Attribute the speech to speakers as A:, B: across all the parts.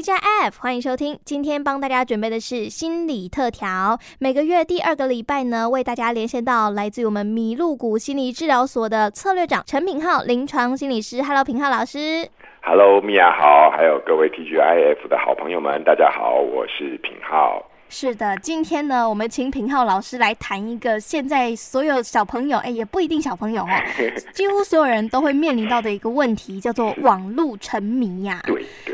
A: TGIF，欢迎收听。今天帮大家准备的是心理特调。每个月第二个礼拜呢，为大家连线到来自我们麋鹿谷心理治疗所的策略长陈品浩临床心理师。Hello，品浩老师。
B: Hello，米娅好，还有各位 TGIF 的好朋友们，大家好，我是品浩。
A: 是的，今天呢，我们请品浩老师来谈一个现在所有小朋友，哎，也不一定小朋友哦，几乎所有人都会面临到的一个问题，叫做网络沉迷呀。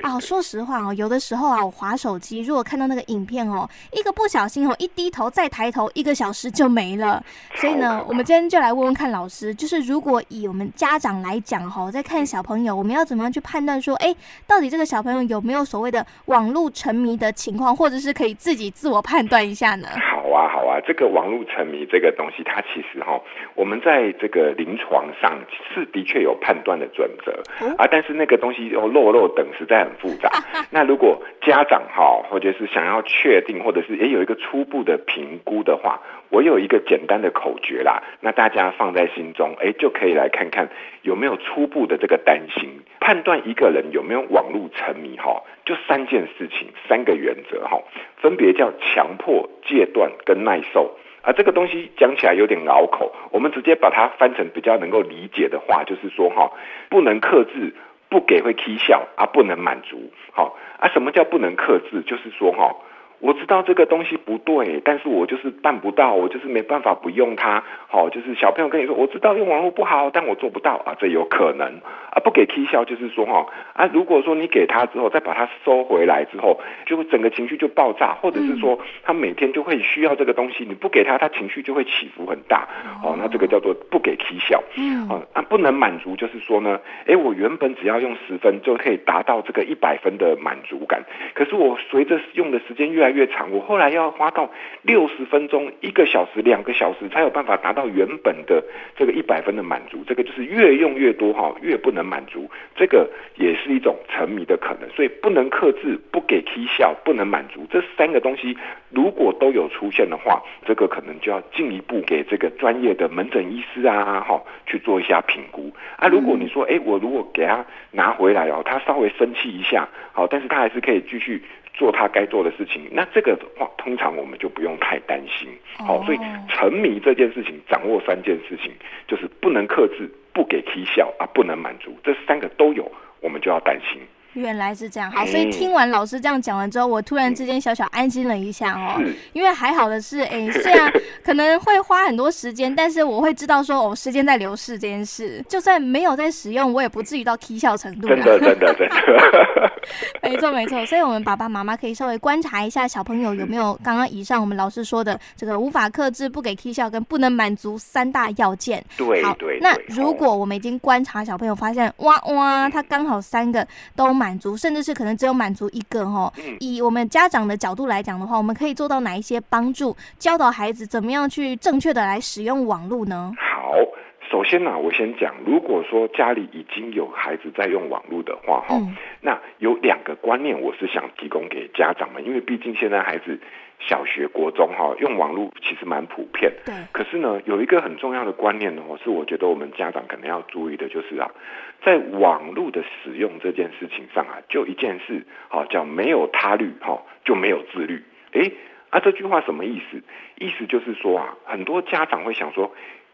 A: 啊，说实话哦，有的时候啊，我划手机，如果看到那个影片哦，一个不小心哦，一低头再抬头，一个小时就没了。所以呢，我们今天就来问问看老师，就是如果以我们家长来讲哈，在看小朋友，我们要怎么样去判断说，哎，到底这个小朋友有没有所谓的网络沉迷的情况，或者是可以自己自自我判断一下呢？
B: 好啊，好啊，这个网络沉迷这个东西，它其实哈，我们在这个临床上是的确有判断的准则、哦、啊，但是那个东西又，漏漏等实在很复杂。那如果家长哈，或者是想要确定，或者是也有一个初步的评估的话，我有一个简单的口诀啦，那大家放在心中，哎，就可以来看看有没有初步的这个担心，判断一个人有没有网络沉迷哈，就三件事情，三个原则哈。分别叫强迫、戒断跟耐受啊，这个东西讲起来有点拗口，我们直接把它翻成比较能够理解的话，就是说哈，不能克制，不给会踢笑啊，不能满足，好啊，什么叫不能克制？就是说哈。我知道这个东西不对，但是我就是办不到，我就是没办法不用它。好，就是小朋友跟你说，我知道用网络不好，但我做不到啊，这有可能啊。不给踢销，就是说哈啊，如果说你给他之后，再把它收回来之后，就会整个情绪就爆炸，或者是说他每天就会需要这个东西，你不给他，他情绪就会起伏很大。哦，那这个叫做不给踢销。嗯，啊，不能满足，就是说呢，哎，我原本只要用十分就可以达到这个一百分的满足感，可是我随着用的时间越越长，我后来要花到六十分钟、一个小时、两个小时，才有办法达到原本的这个一百分的满足。这个就是越用越多哈，越不能满足，这个也是一种沉迷的可能。所以不能克制、不给绩效、不能满足，这三个东西如果都有出现的话，这个可能就要进一步给这个专业的门诊医师啊，哈，去做一下评估啊。如果你说，哎，我如果给他拿回来哦，他稍微生气一下，好，但是他还是可以继续。做他该做的事情，那这个的话，通常我们就不用太担心。好、哦，所以沉迷这件事情，掌握三件事情，就是不能克制，不给绩效啊，不能满足，这三个都有，我们就要担心。
A: 原来是这样，好，所以听完老师这样讲完之后，我突然之间小小安心了一下哦，因为还好的是，哎，虽然 可能会花很多时间，但是我会知道说，哦，时间在流逝这件事，就算没有在使用，我也不至于到啼笑程度。
B: 真的，真的，真的。
A: 没错，没错。所以，我们爸爸妈妈可以稍微观察一下小朋友有没有刚刚以上我们老师说的这个无法克制、不给啼笑跟不能满足三大要件。
B: 对，
A: 好，
B: 对。
A: 那如果我们已经观察小朋友，发现哇哇，他刚好三个都满。满足，甚至是可能只有满足一个哈。以我们家长的角度来讲的话，我们可以做到哪一些帮助，教导孩子怎么样去正确的来使用网络呢？
B: 好，首先呢、啊，我先讲，如果说家里已经有孩子在用网络的话，哈、嗯，那有两个观念，我是想提供给家长们，因为毕竟现在孩子。小学、国中哈，用网络其实蛮普遍。对。可是呢，有一个很重要的观念呢，是我觉得我们家长可能要注意的，就是啊，在网络的使用这件事情上啊，就一件事，好叫没有他律，哈，就没有自律。诶，啊，这句话什么意思？意思就是说啊，很多家长会想说。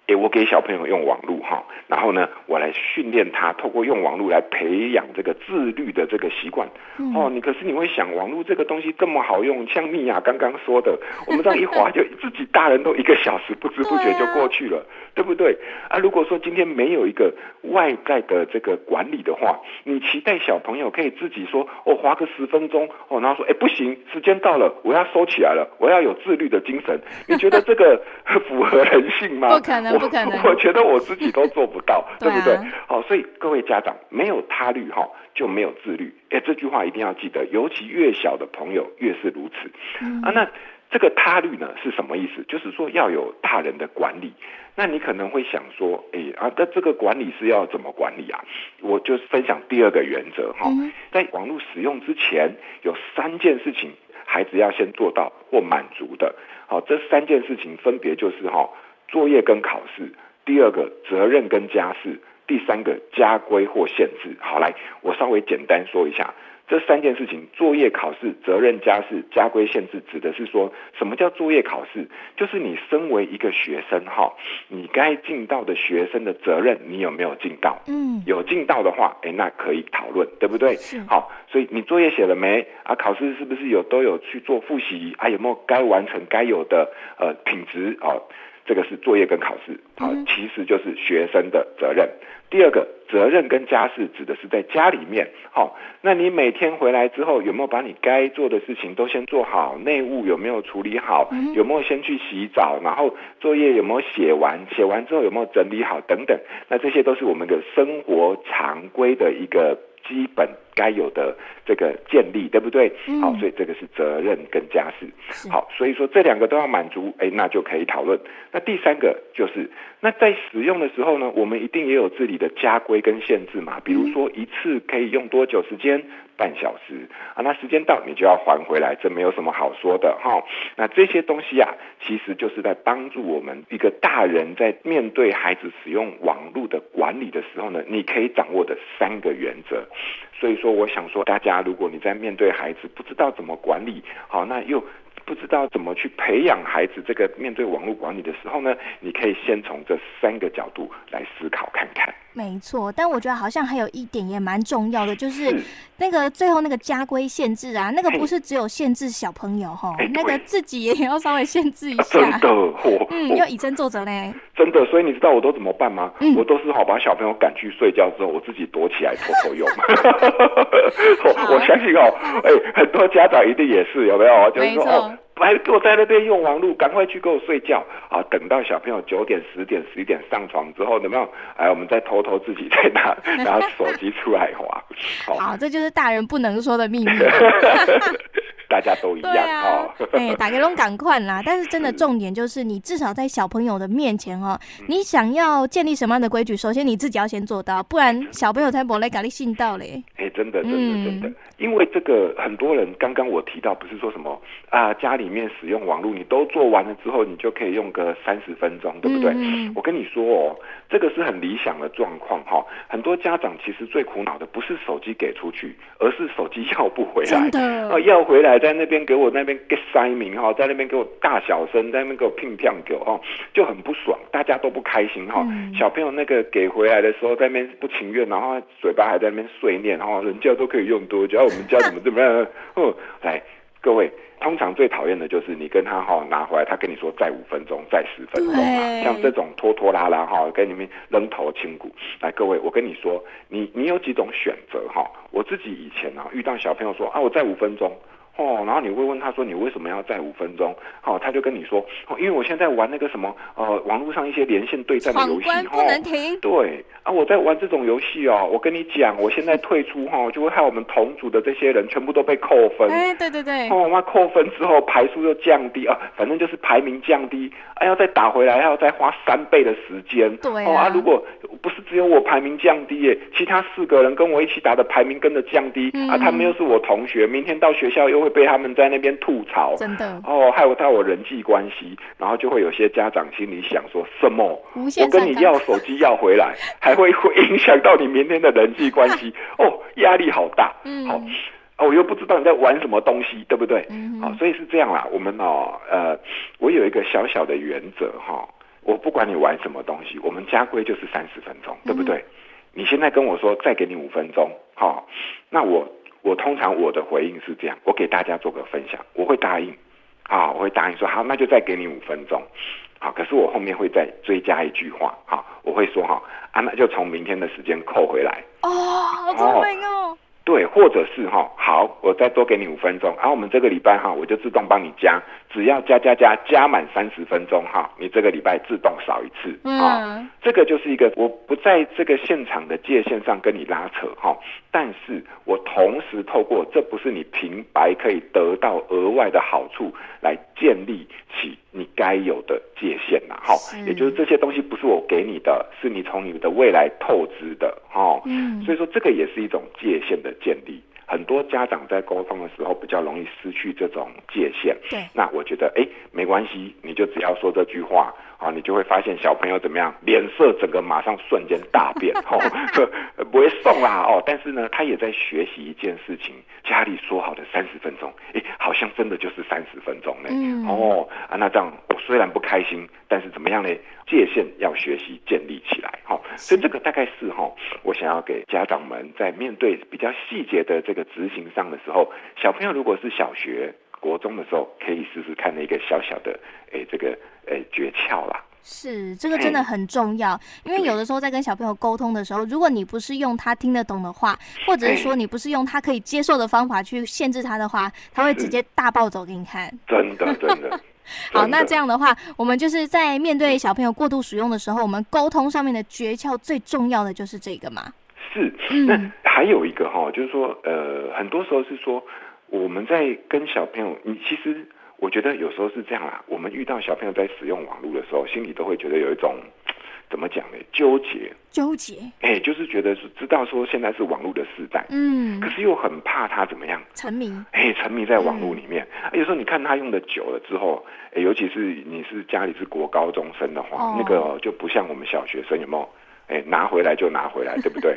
B: 诶，我给小朋友用网络哈，然后呢，我来训练他，透过用网络来培养这个自律的这个习惯。嗯、哦，你可是你会想，网络这个东西这么好用，像米娅刚刚说的，我们这样一滑就 自己大人都一个小时不知不觉就过去了，对，啊、对不对？啊，如果说今天没有一个外在的这个管理的话，你期待小朋友可以自己说，哦，滑个十分钟，哦，然后说，哎，不行，时间到了，我要收起来了，我要有自律的精神。你觉得这个 符合人性吗？
A: 不可能。不可能，
B: 我觉得我自己都做不到，对不对？好，所以各位家长，没有他律哈，就没有自律。哎，这句话一定要记得，尤其越小的朋友越是如此。嗯、啊，那这个他律呢是什么意思？就是说要有大人的管理。那你可能会想说，哎啊，那这个管理是要怎么管理啊？我就分享第二个原则哈，在网络使用之前，有三件事情孩子要先做到或满足的。好，这三件事情分别就是哈。作业跟考试，第二个责任跟家事，第三个家规或限制。好，来，我稍微简单说一下这三件事情：作业、考试、责任、家事、家规、限制，指的是说什么叫作业、考试？就是你身为一个学生哈，你该尽到的学生的责任，你有没有尽到？嗯，有尽到的话，哎，那可以讨论，对不对？是。好，所以你作业写了没？啊，考试是不是有都有去做复习？啊，有没有该完成该有的呃品质？哦，这个是作业跟考试，好，其实就是学生的责任。第二个责任跟家事指的是在家里面，好，那你每天回来之后有没有把你该做的事情都先做好？内务有没有处理好？有没有先去洗澡？然后作业有没有写完？写完之后有没有整理好？等等，那这些都是我们的生活常规的一个基本该有的这个建立，对不对？好，所以这个是责任跟家事。好，所以说这两个都要满足，哎，那就可以讨论。那第三个就是。那在使用的时候呢，我们一定也有自己的家规跟限制嘛。比如说一次可以用多久时间？半小时啊，那时间到你就要还回来，这没有什么好说的哈。那这些东西啊，其实就是在帮助我们一个大人在面对孩子使用网络的管理的时候呢，你可以掌握的三个原则。所以说，我想说，大家如果你在面对孩子不知道怎么管理，好，那又。不知道怎么去培养孩子这个面对网络管理的时候呢，你可以先从这三个角度来思考看看。
A: 没错，但我觉得好像还有一点也蛮重要的，就是那个最后那个家规限制啊，那个不是只有限制小朋友哈，那个自己也要稍微限制一下。
B: 真的，我
A: 嗯，要以身作则嘞。
B: 真的，所以你知道我都怎么办吗？我都是好把小朋友赶去睡觉之后，我自己躲起来偷偷用。我相信哦，哎，很多家长一定也是有没有？就是说哦。来，给我在那边用网络，赶快去给我睡觉啊！等到小朋友九点、十点、十一点上床之后，有没有？哎，我们再偷偷自己再拿 拿手机出来滑。
A: 好，好，这就是大人不能说的秘密。
B: 大家都一样啊，
A: 哎、哦，大家拢赶快啦！但是真的重点就是，你至少在小朋友的面前哦，你想要建立什么样的规矩，首先你自己要先做到，不然小朋友才不会搞你信道嘞。
B: 哎，真的，真的，真的，因为这个很多人刚刚我提到，不是说什么啊，家里面使用网络，你都做完了之后，你就可以用个三十分钟，对不对？嗯、我跟你说哦，这个是很理想的状况哈。很多家长其实最苦恼的不是手机给出去，而是手机要不回来，真的啊，要回来。在那边给我那边给塞名哈，在那边给我大小声，在那边给我拼票给我哈，就很不爽，大家都不开心哈。嗯、小朋友那个给回来的时候，在那边不情愿，然后嘴巴还在那边碎念，然后人家都可以用多久，我们家怎么怎么样？哦，来各位，通常最讨厌的就是你跟他哈拿回来，他跟你说再五分钟，再十分钟啊，像这种拖拖拉拉哈，跟你们扔头轻骨。来各位，我跟你说，你你有几种选择哈？我自己以前啊遇到小朋友说啊，我再五分钟。哦，然后你会问他说，你为什么要再五分钟？好、哦，他就跟你说，哦，因为我现在玩那个什么呃网络上一些连线对战的
A: 游戏，不能停。
B: 哦、对啊，我在玩这种游戏哦，我跟你讲，我现在退出哈、哦，就会害我们同组的这些人全部都被扣分。
A: 哎，对对对。
B: 哦，那扣分之后排数又降低啊，反正就是排名降低，哎、啊，要再打回来，还要再花三倍的时间。
A: 对啊。
B: 哦啊，如果不是只有我排名降低耶，其他四个人跟我一起打的排名跟着降低、嗯、啊，他们又是我同学，明天到学校又会被他们在那边吐槽，
A: 真的
B: 哦，害我到我人际关系，然后就会有些家长心里想说什么？我跟你要手机要回来，还会会影响到你明天的人际关系 哦，压力好大。嗯，好，哦，我又不知道你在玩什么东西，对不对？嗯哼，好，所以是这样啦。我们哦，呃，我有一个小小的原则哈，我不管你玩什么东西，我们家规就是三十分钟，对不对？嗯、你现在跟我说再给你五分钟，好，那我。我通常我的回应是这样，我给大家做个分享，我会答应，啊，我会答应说好，那就再给你五分钟，好，可是我后面会再追加一句话，好，我会说哈，啊，那就从明天的时间扣回来。
A: 哦，好聪明哦。
B: 对，或者是哈，好，我再多给你五分钟，然后我们这个礼拜哈，我就自动帮你加，只要加加加加满三十分钟哈，你这个礼拜自动少一次啊。嗯，这个就是一个我不在这个现场的界限上跟你拉扯哈，但是我同时透过这不是你平白可以得到额外的好处来建立起你该有的界限呐，哈，也就是这些东西不是我给你的，是你从你的未来透支的哈，嗯，所以说这个也是一种界限的建立，很多家长在沟通的时候比较容易失去这种界限。
A: 对，
B: 那我觉得，哎，没关系，你就只要说这句话。啊，你就会发现小朋友怎么样，脸色整个马上瞬间大变，哦，不会送啦，哦，但是呢，他也在学习一件事情，家里说好的三十分钟，哎，好像真的就是三十分钟呢，嗯、哦，啊，那这样我虽然不开心，但是怎么样呢？界限要学习建立起来，哈、哦，所以这个大概是哈、哦，我想要给家长们在面对比较细节的这个执行上的时候，小朋友如果是小学。国中的时候可以试试看那个小小的诶，这个诶诀窍啦。
A: 是，这个真的很重要，因为有的时候在跟小朋友沟通的时候，如果你不是用他听得懂的话，或者是说你不是用他可以接受的方法去限制他的话，他会直接大暴走给你看。
B: 真的，真的。
A: 好，那这样的话，我们就是在面对小朋友过度使用的时候，我们沟通上面的诀窍最重要的就是这个嘛。
B: 是，那还有一个哈，就是说，呃，很多时候是说。我们在跟小朋友，你其实我觉得有时候是这样啦。我们遇到小朋友在使用网络的时候，心里都会觉得有一种 怎么讲呢？纠结，
A: 纠结。
B: 哎，就是觉得是知道说现在是网络的时代，嗯，可是又很怕他怎么样
A: 沉迷。
B: 哎，沉迷在网络里面。嗯，有时候你看他用的久了之后，哎，尤其是你是家里是国高中生的话，哦，那个就不像我们小学生，有没有？哎，拿回来就拿回来，对不对？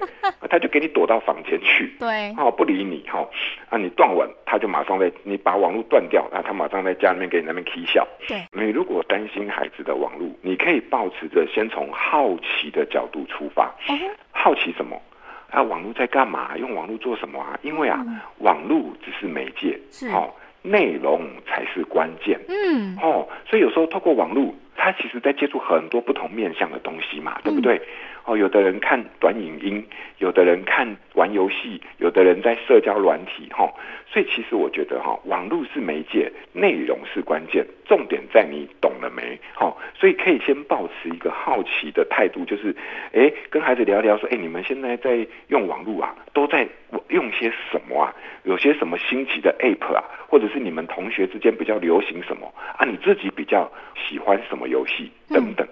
B: 他就给你躲到房间去，
A: 对，
B: 哦，不理你哈。啊，你断网，他就马上在你把网络断掉，啊，他马上在家里面给你那边起笑。
A: 对，
B: 你如果担心孩子的网络，你可以保持着先从好奇的角度出发。嗯、好奇什么？啊，网络在干嘛？用网络做什么啊？因为啊，嗯、网络只是媒介，是哦，内容才是关键。嗯，哦，所以有时候透过网络，他其实在接触很多不同面向的东西嘛，对不对？嗯哦，有的人看短影音，有的人看玩游戏，有的人在社交软体，哈、哦，所以其实我觉得哈、哦，网络是媒介，内容是关键，重点在你懂了没？哈、哦，所以可以先保持一个好奇的态度，就是，哎，跟孩子聊聊说，哎，你们现在在用网络啊，都在用些什么啊？有些什么新奇的 App 啊？或者是你们同学之间比较流行什么啊？你自己比较喜欢什么游戏等等？嗯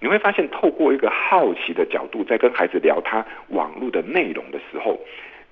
B: 你会发现，透过一个好奇的角度，在跟孩子聊他网络的内容的时候，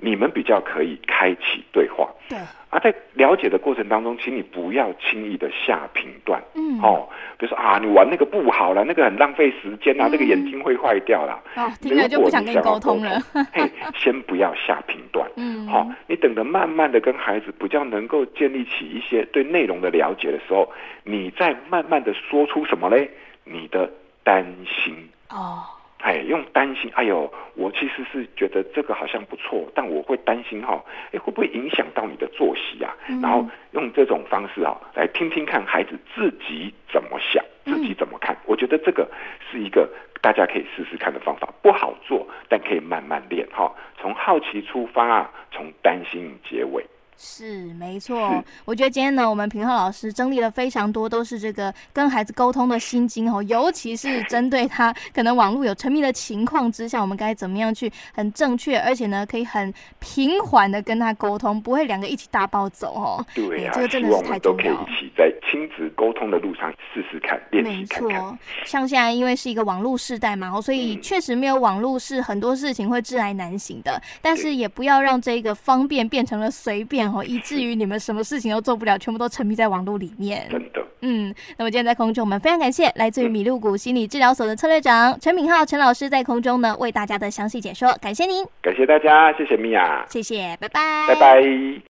B: 你们比较可以开启对话。对。而、啊、在了解的过程当中，请你不要轻易的下评断。嗯。哦，比如说啊，你玩那个不好了，那个很浪费时间啊，那、嗯、个眼睛会坏掉了。哦，听了就不想跟你沟通了。嘿，先不要下评断。嗯。好、哦，你等着慢慢的跟孩子比较能够建立起一些对内容的了解的时候，你再慢慢的说出什么嘞？你的。担心哦，哎，用担心，哎呦，我其实是觉得这个好像不错，但我会担心哈，哎，会不会影响到你的作息啊？嗯、然后用这种方式啊，来听听看孩子自己怎么想，自己怎么看。嗯、我觉得这个是一个大家可以试试看的方法，不好做，但可以慢慢练哈。从好奇出发，从担心结尾。
A: 是没错，我觉得今天呢，我们品皓老师整理了非常多，都是这个跟孩子沟通的心经哦，尤其是针对他可能网络有沉迷的情况之下，我们该怎么样去很正确，而且呢，可以很平缓的跟他沟通，不会两个一起大暴走哦。
B: 对啊，
A: 这个真的是太重要。
B: 我们都可以一起在亲子沟通的路上试试看，练习看看。
A: 没错，像现在因为是一个网络时代嘛，所以确实没有网络是很多事情会窒碍难行的，但是也不要让这个方便变成了随便。哦，以至于你们什么事情都做不了，全部都沉迷在网络里面。
B: 真的，
A: 嗯。那么今天在空中，我们非常感谢来自于米露谷心理治疗所的策略长陈敏浩陈老师在空中呢为大家的详细解说，感谢您，
B: 感谢大家，谢谢米娅，
A: 谢谢，拜拜，
B: 拜拜。